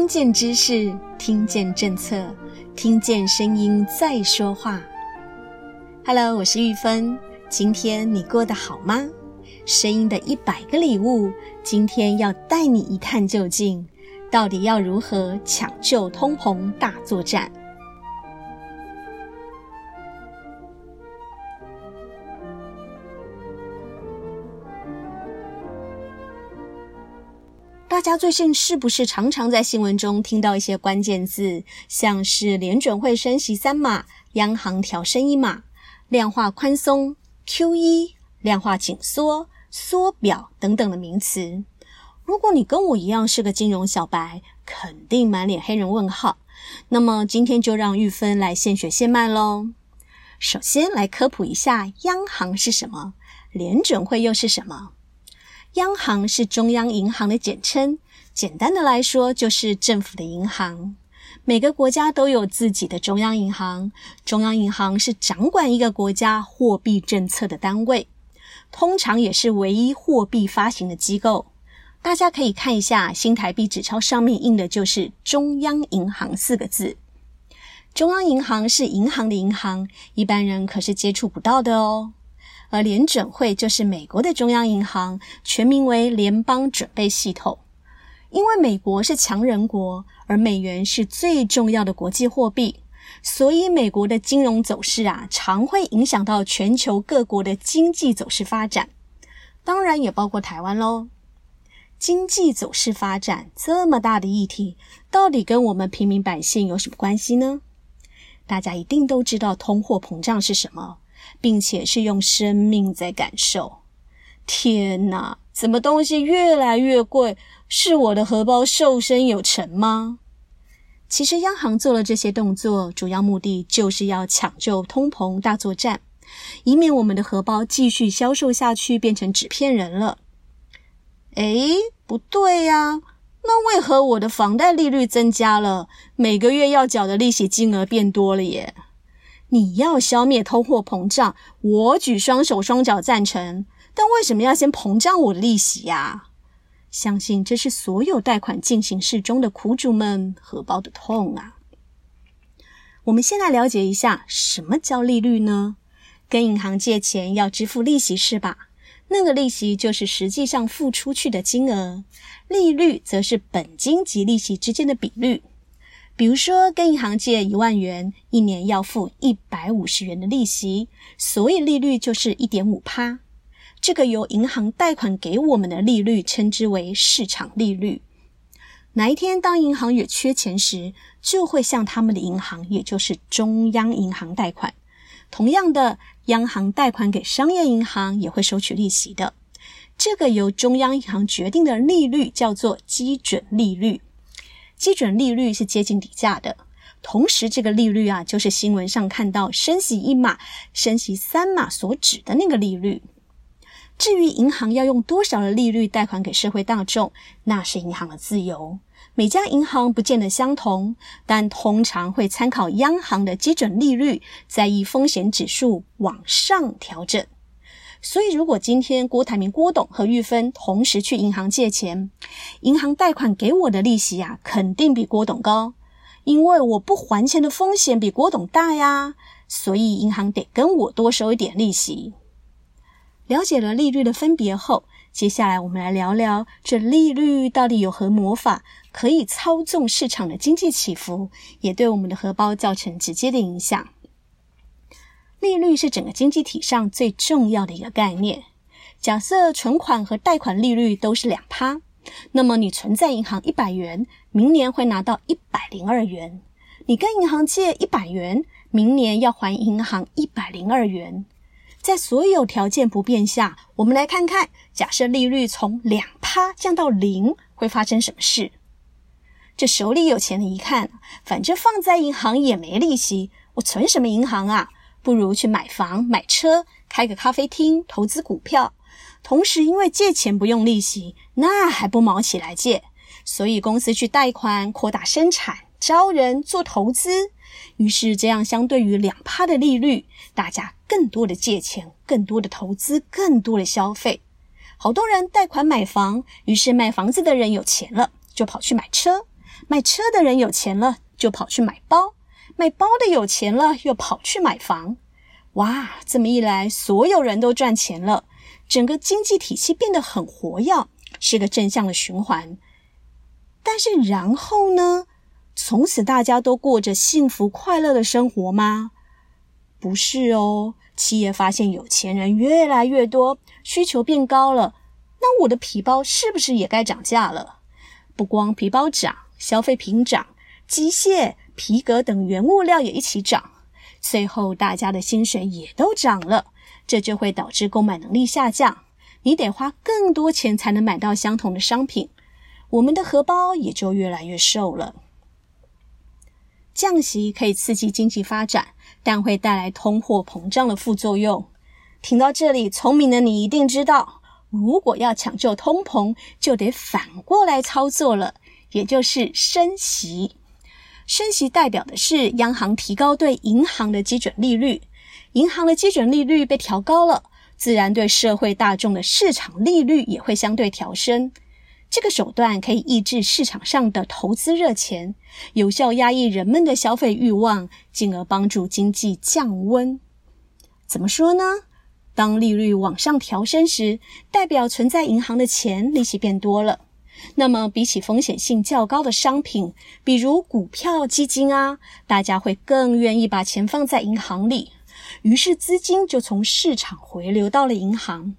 听见知识，听见政策，听见声音在说话。Hello，我是玉芬。今天你过得好吗？声音的一百个礼物，今天要带你一探究竟，到底要如何抢救通膨大作战？大家最近是不是常常在新闻中听到一些关键字，像是联准会升息三码、央行调升一码、量化宽松、QE、量化紧缩、缩表等等的名词？如果你跟我一样是个金融小白，肯定满脸黑人问号。那么今天就让玉芬来现学现卖喽。首先来科普一下，央行是什么？联准会又是什么？央行是中央银行的简称，简单的来说就是政府的银行。每个国家都有自己的中央银行，中央银行是掌管一个国家货币政策的单位，通常也是唯一货币发行的机构。大家可以看一下新台币纸钞上面印的就是“中央银行”四个字。中央银行是银行的银行，一般人可是接触不到的哦。而联准会就是美国的中央银行，全名为联邦准备系统。因为美国是强人国，而美元是最重要的国际货币，所以美国的金融走势啊，常会影响到全球各国的经济走势发展，当然也包括台湾喽。经济走势发展这么大的议题，到底跟我们平民百姓有什么关系呢？大家一定都知道通货膨胀是什么。并且是用生命在感受。天哪，怎么东西越来越贵？是我的荷包瘦身有成吗？其实央行做了这些动作，主要目的就是要抢救通膨大作战，以免我们的荷包继续消瘦下去，变成纸片人了。诶，不对呀，那为何我的房贷利率增加了，每个月要缴的利息金额变多了耶？你要消灭通货膨胀，我举双手双脚赞成。但为什么要先膨胀我利息呀？相信这是所有贷款进行式中的苦主们荷包的痛啊。我们先来了解一下什么叫利率呢？跟银行借钱要支付利息是吧？那个利息就是实际上付出去的金额，利率则是本金及利息之间的比率。比如说，跟银行借一万元，一年要付一百五十元的利息，所以利率就是一点五趴。这个由银行贷款给我们的利率，称之为市场利率。哪一天当银行也缺钱时，就会向他们的银行，也就是中央银行贷款。同样的，央行贷款给商业银行也会收取利息的。这个由中央银行决定的利率叫做基准利率。基准利率是接近底价的，同时这个利率啊，就是新闻上看到升息一码、升息三码所指的那个利率。至于银行要用多少的利率贷款给社会大众，那是银行的自由，每家银行不见得相同，但通常会参考央行的基准利率，再以风险指数往上调整。所以，如果今天郭台铭、郭董和玉芬同时去银行借钱，银行贷款给我的利息呀，肯定比郭董高，因为我不还钱的风险比郭董大呀，所以银行得跟我多收一点利息。了解了利率的分别后，接下来我们来聊聊这利率到底有何魔法，可以操纵市场的经济起伏，也对我们的荷包造成直接的影响。利率是整个经济体上最重要的一个概念。假设存款和贷款利率都是两趴，那么你存在银行一百元，明年会拿到一百零二元；你跟银行借一百元，明年要还银行一百零二元。在所有条件不变下，我们来看看，假设利率从两趴降到零，会发生什么事？这手里有钱的一看，反正放在银行也没利息，我存什么银行啊？不如去买房、买车，开个咖啡厅，投资股票。同时，因为借钱不用利息，那还不忙起来借，所以公司去贷款、扩大生产、招人、做投资。于是，这样相对于两趴的利率，大家更多的借钱、更多的投资、更多的消费。好多人贷款买房，于是卖房子的人有钱了，就跑去买车；卖车的人有钱了，就跑去买包；买包的有钱了，又跑去买房。哇，这么一来，所有人都赚钱了，整个经济体系变得很活跃，是个正向的循环。但是，然后呢？从此大家都过着幸福快乐的生活吗？不是哦。企业发现有钱人越来越多，需求变高了，那我的皮包是不是也该涨价了？不光皮包涨，消费品涨，机械、皮革等原物料也一起涨。最后，大家的薪水也都涨了，这就会导致购买能力下降。你得花更多钱才能买到相同的商品，我们的荷包也就越来越瘦了。降息可以刺激经济发展，但会带来通货膨胀的副作用。听到这里，聪明的你一定知道，如果要抢救通膨，就得反过来操作了，也就是升息。升息代表的是央行提高对银行的基准利率，银行的基准利率被调高了，自然对社会大众的市场利率也会相对调升。这个手段可以抑制市场上的投资热钱，有效压抑人们的消费欲望，进而帮助经济降温。怎么说呢？当利率往上调升时，代表存在银行的钱利息变多了。那么，比起风险性较高的商品，比如股票、基金啊，大家会更愿意把钱放在银行里，于是资金就从市场回流到了银行。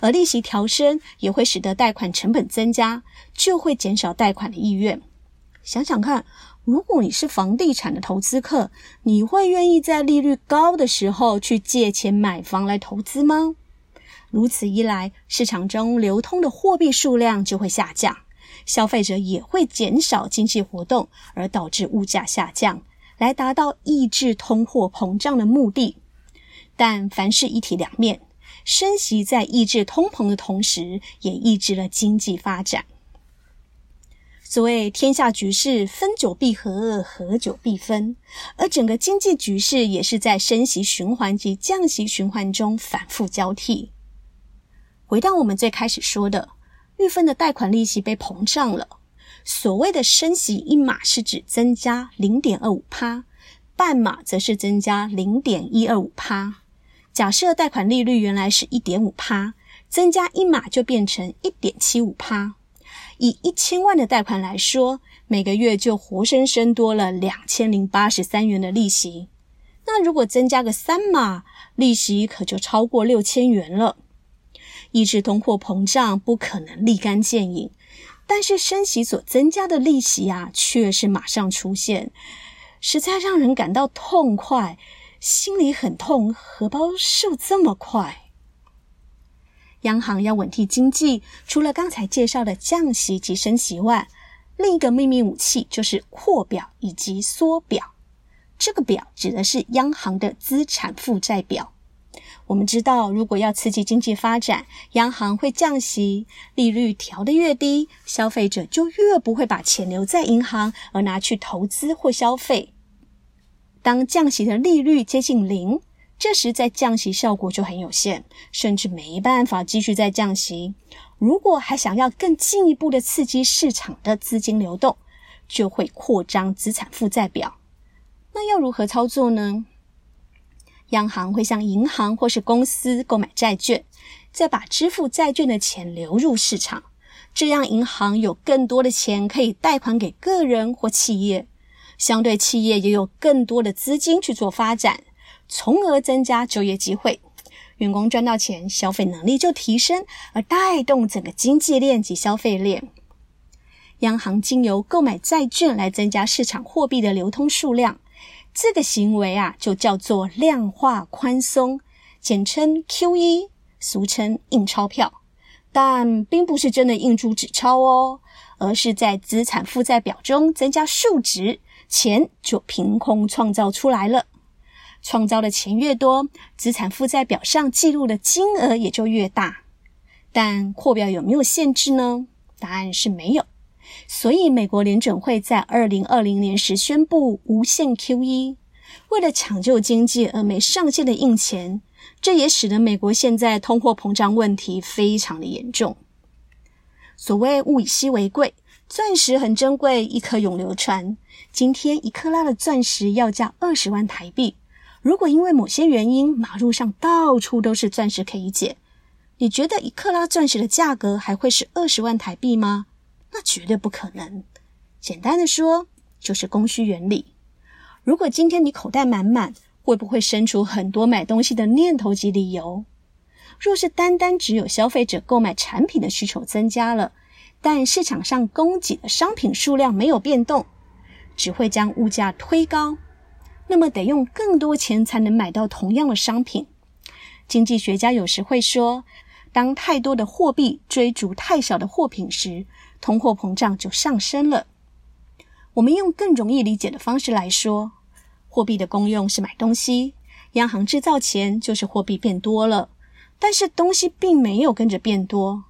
而利息调升也会使得贷款成本增加，就会减少贷款的意愿。想想看，如果你是房地产的投资客，你会愿意在利率高的时候去借钱买房来投资吗？如此一来，市场中流通的货币数量就会下降，消费者也会减少经济活动，而导致物价下降，来达到抑制通货膨胀的目的。但凡事一体两面。升息在抑制通膨的同时，也抑制了经济发展。所谓天下局势，分久必合，合久必分，而整个经济局势也是在升息循环及降息循环中反复交替。回到我们最开始说的，玉芬的贷款利息被膨胀了。所谓的升息一码是指增加零点二五趴，半码则是增加零点一二五趴。假设贷款利率原来是一点五趴，增加一码就变成一点七五趴。以一千万的贷款来说，每个月就活生生多了两千零八十三元的利息。那如果增加个三码，利息可就超过六千元了。抑制通货膨胀不可能立竿见影，但是升息所增加的利息啊，却是马上出现，实在让人感到痛快。心里很痛，荷包瘦这么快。央行要稳定经济，除了刚才介绍的降息及升息外，另一个秘密武器就是扩表以及缩表。这个表指的是央行的资产负债表。我们知道，如果要刺激经济发展，央行会降息，利率调得越低，消费者就越不会把钱留在银行，而拿去投资或消费。当降息的利率接近零，这时再降息效果就很有限，甚至没办法继续再降息。如果还想要更进一步的刺激市场的资金流动，就会扩张资产负债表。那要如何操作呢？央行会向银行或是公司购买债券，再把支付债券的钱流入市场，这样银行有更多的钱可以贷款给个人或企业。相对企业也有更多的资金去做发展，从而增加就业机会，员工赚到钱，消费能力就提升，而带动整个经济链及消费链。央行经由购买债券来增加市场货币的流通数量，这个行为啊就叫做量化宽松，简称 QE，俗称印钞票，但并不是真的印出纸钞哦，而是在资产负债表中增加数值。钱就凭空创造出来了，创造的钱越多，资产负债表上记录的金额也就越大。但扩表有没有限制呢？答案是没有。所以美国联准会在二零二零年时宣布无限 QE，为了抢救经济而没上限的印钱，这也使得美国现在通货膨胀问题非常的严重。所谓物以稀为贵，钻石很珍贵，一颗永流传。今天一克拉的钻石要价二十万台币。如果因为某些原因，马路上到处都是钻石可以捡，你觉得一克拉钻石的价格还会是二十万台币吗？那绝对不可能。简单的说，就是供需原理。如果今天你口袋满满，会不会生出很多买东西的念头及理由？若是单单只有消费者购买产品的需求增加了，但市场上供给的商品数量没有变动，只会将物价推高，那么得用更多钱才能买到同样的商品。经济学家有时会说，当太多的货币追逐太少的货品时，通货膨胀就上升了。我们用更容易理解的方式来说，货币的功用是买东西，央行制造钱就是货币变多了。但是东西并没有跟着变多，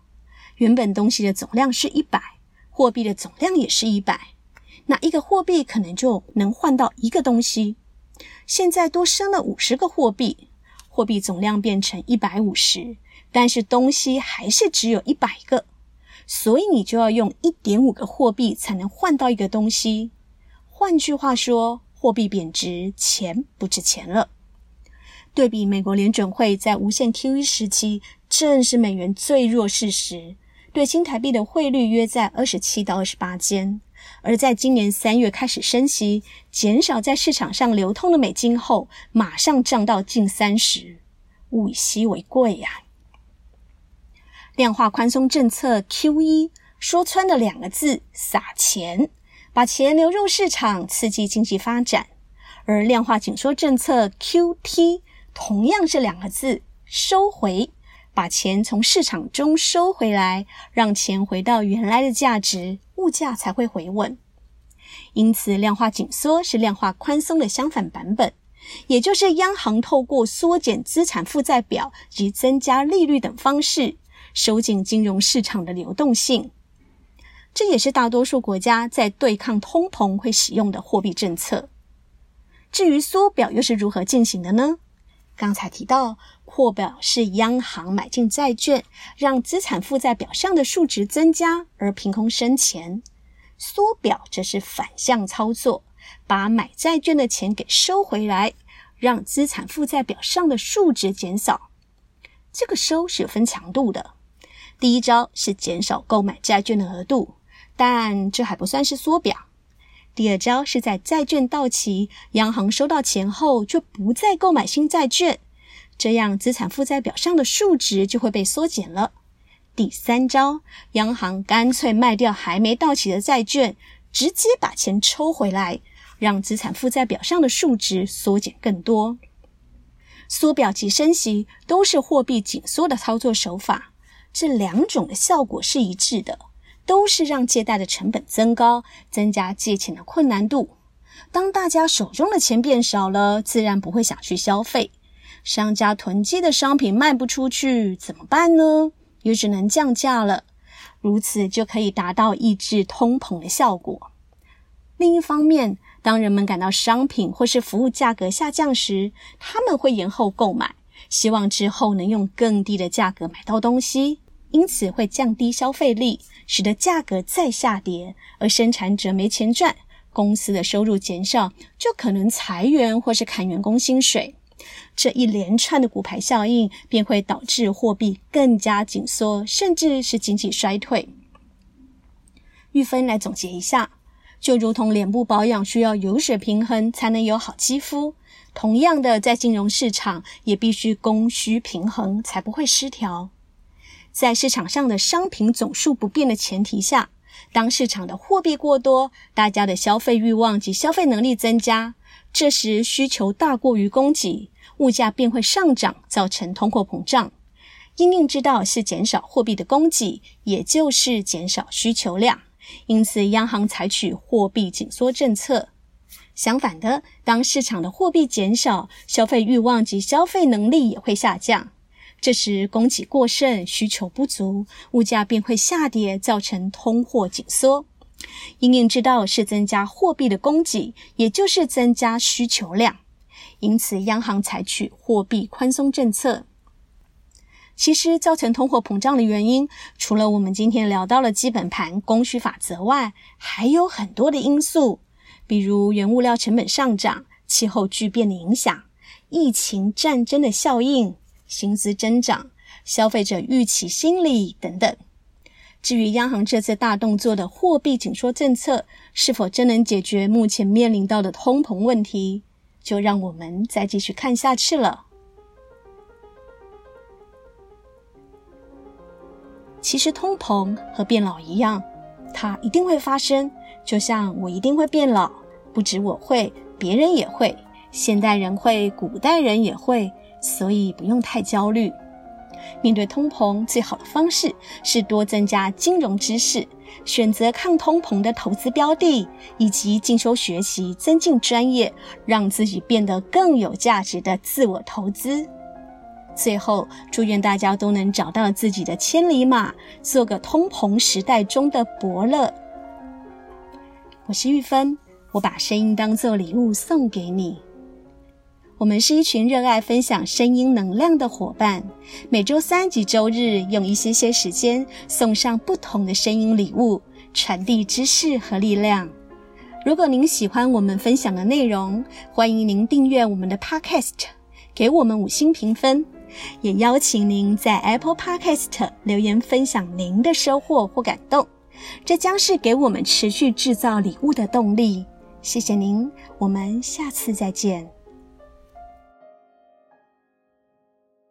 原本东西的总量是一百，货币的总量也是一百，那一个货币可能就能换到一个东西。现在多生了五十个货币，货币总量变成一百五十，但是东西还是只有一百个，所以你就要用一点五个货币才能换到一个东西。换句话说，货币贬值，钱不值钱了。对比美国联准会在无限 QE 时期，正是美元最弱势时，对新台币的汇率约在二十七到二十八间；而在今年三月开始升息，减少在市场上流通的美金后，马上涨到近三十。物以稀为贵呀、量化宽松政策 QE 说穿的两个字：撒钱，把钱流入市场，刺激经济发展；而量化紧缩政策 QT。同样是两个字，收回，把钱从市场中收回来，让钱回到原来的价值，物价才会回稳。因此，量化紧缩是量化宽松的相反版本，也就是央行透过缩减资产负债表及增加利率等方式，收紧金融市场的流动性。这也是大多数国家在对抗通膨会使用的货币政策。至于缩表又是如何进行的呢？刚才提到，扩表是央行买进债券，让资产负债表上的数值增加，而凭空生钱；缩表则是反向操作，把买债券的钱给收回来，让资产负债表上的数值减少。这个收是有分强度的，第一招是减少购买债券的额度，但这还不算是缩表。第二招是在债券到期，央行收到钱后就不再购买新债券，这样资产负债表上的数值就会被缩减了。第三招，央行干脆卖掉还没到期的债券，直接把钱抽回来，让资产负债表上的数值缩减更多。缩表及升息都是货币紧缩的操作手法，这两种的效果是一致的。都是让借贷的成本增高，增加借钱的困难度。当大家手中的钱变少了，自然不会想去消费。商家囤积的商品卖不出去，怎么办呢？也只能降价了。如此就可以达到抑制通膨的效果。另一方面，当人们感到商品或是服务价格下降时，他们会延后购买，希望之后能用更低的价格买到东西。因此会降低消费力，使得价格再下跌，而生产者没钱赚，公司的收入减少，就可能裁员或是砍员工薪水。这一连串的骨牌效应便会导致货币更加紧缩，甚至是经济衰退。玉芬来总结一下，就如同脸部保养需要油水平衡才能有好肌肤，同样的，在金融市场也必须供需平衡，才不会失调。在市场上的商品总数不变的前提下，当市场的货币过多，大家的消费欲望及消费能力增加，这时需求大过于供给，物价便会上涨，造成通货膨胀。因应之道是减少货币的供给，也就是减少需求量，因此央行采取货币紧缩政策。相反的，当市场的货币减少，消费欲望及消费能力也会下降。这时供给过剩，需求不足，物价便会下跌，造成通货紧缩。因应之道是增加货币的供给，也就是增加需求量。因此，央行采取货币宽松政策。其实造成通货膨胀的原因，除了我们今天聊到了基本盘供需法则外，还有很多的因素，比如原物料成本上涨、气候巨变的影响、疫情战争的效应、薪资增长、消费者预期心理等等。至于央行这次大动作的货币紧缩政策，是否真能解决目前面临到的通膨问题，就让我们再继续看下去了。其实通膨和变老一样，它一定会发生。就像我一定会变老，不止我会，别人也会，现代人会，古代人也会，所以不用太焦虑。面对通膨，最好的方式是多增加金融知识，选择抗通膨的投资标的，以及进修学习、增进专业，让自己变得更有价值的自我投资。最后，祝愿大家都能找到自己的千里马，做个通膨时代中的伯乐。我是玉芬，我把声音当作礼物送给你。我们是一群热爱分享声音能量的伙伴，每周三及周日用一些些时间送上不同的声音礼物，传递知识和力量。如果您喜欢我们分享的内容，欢迎您订阅我们的 Podcast，给我们五星评分。也邀请您在 Apple Podcast 留言分享您的收获或感动，这将是给我们持续制造礼物的动力。谢谢您，我们下次再见。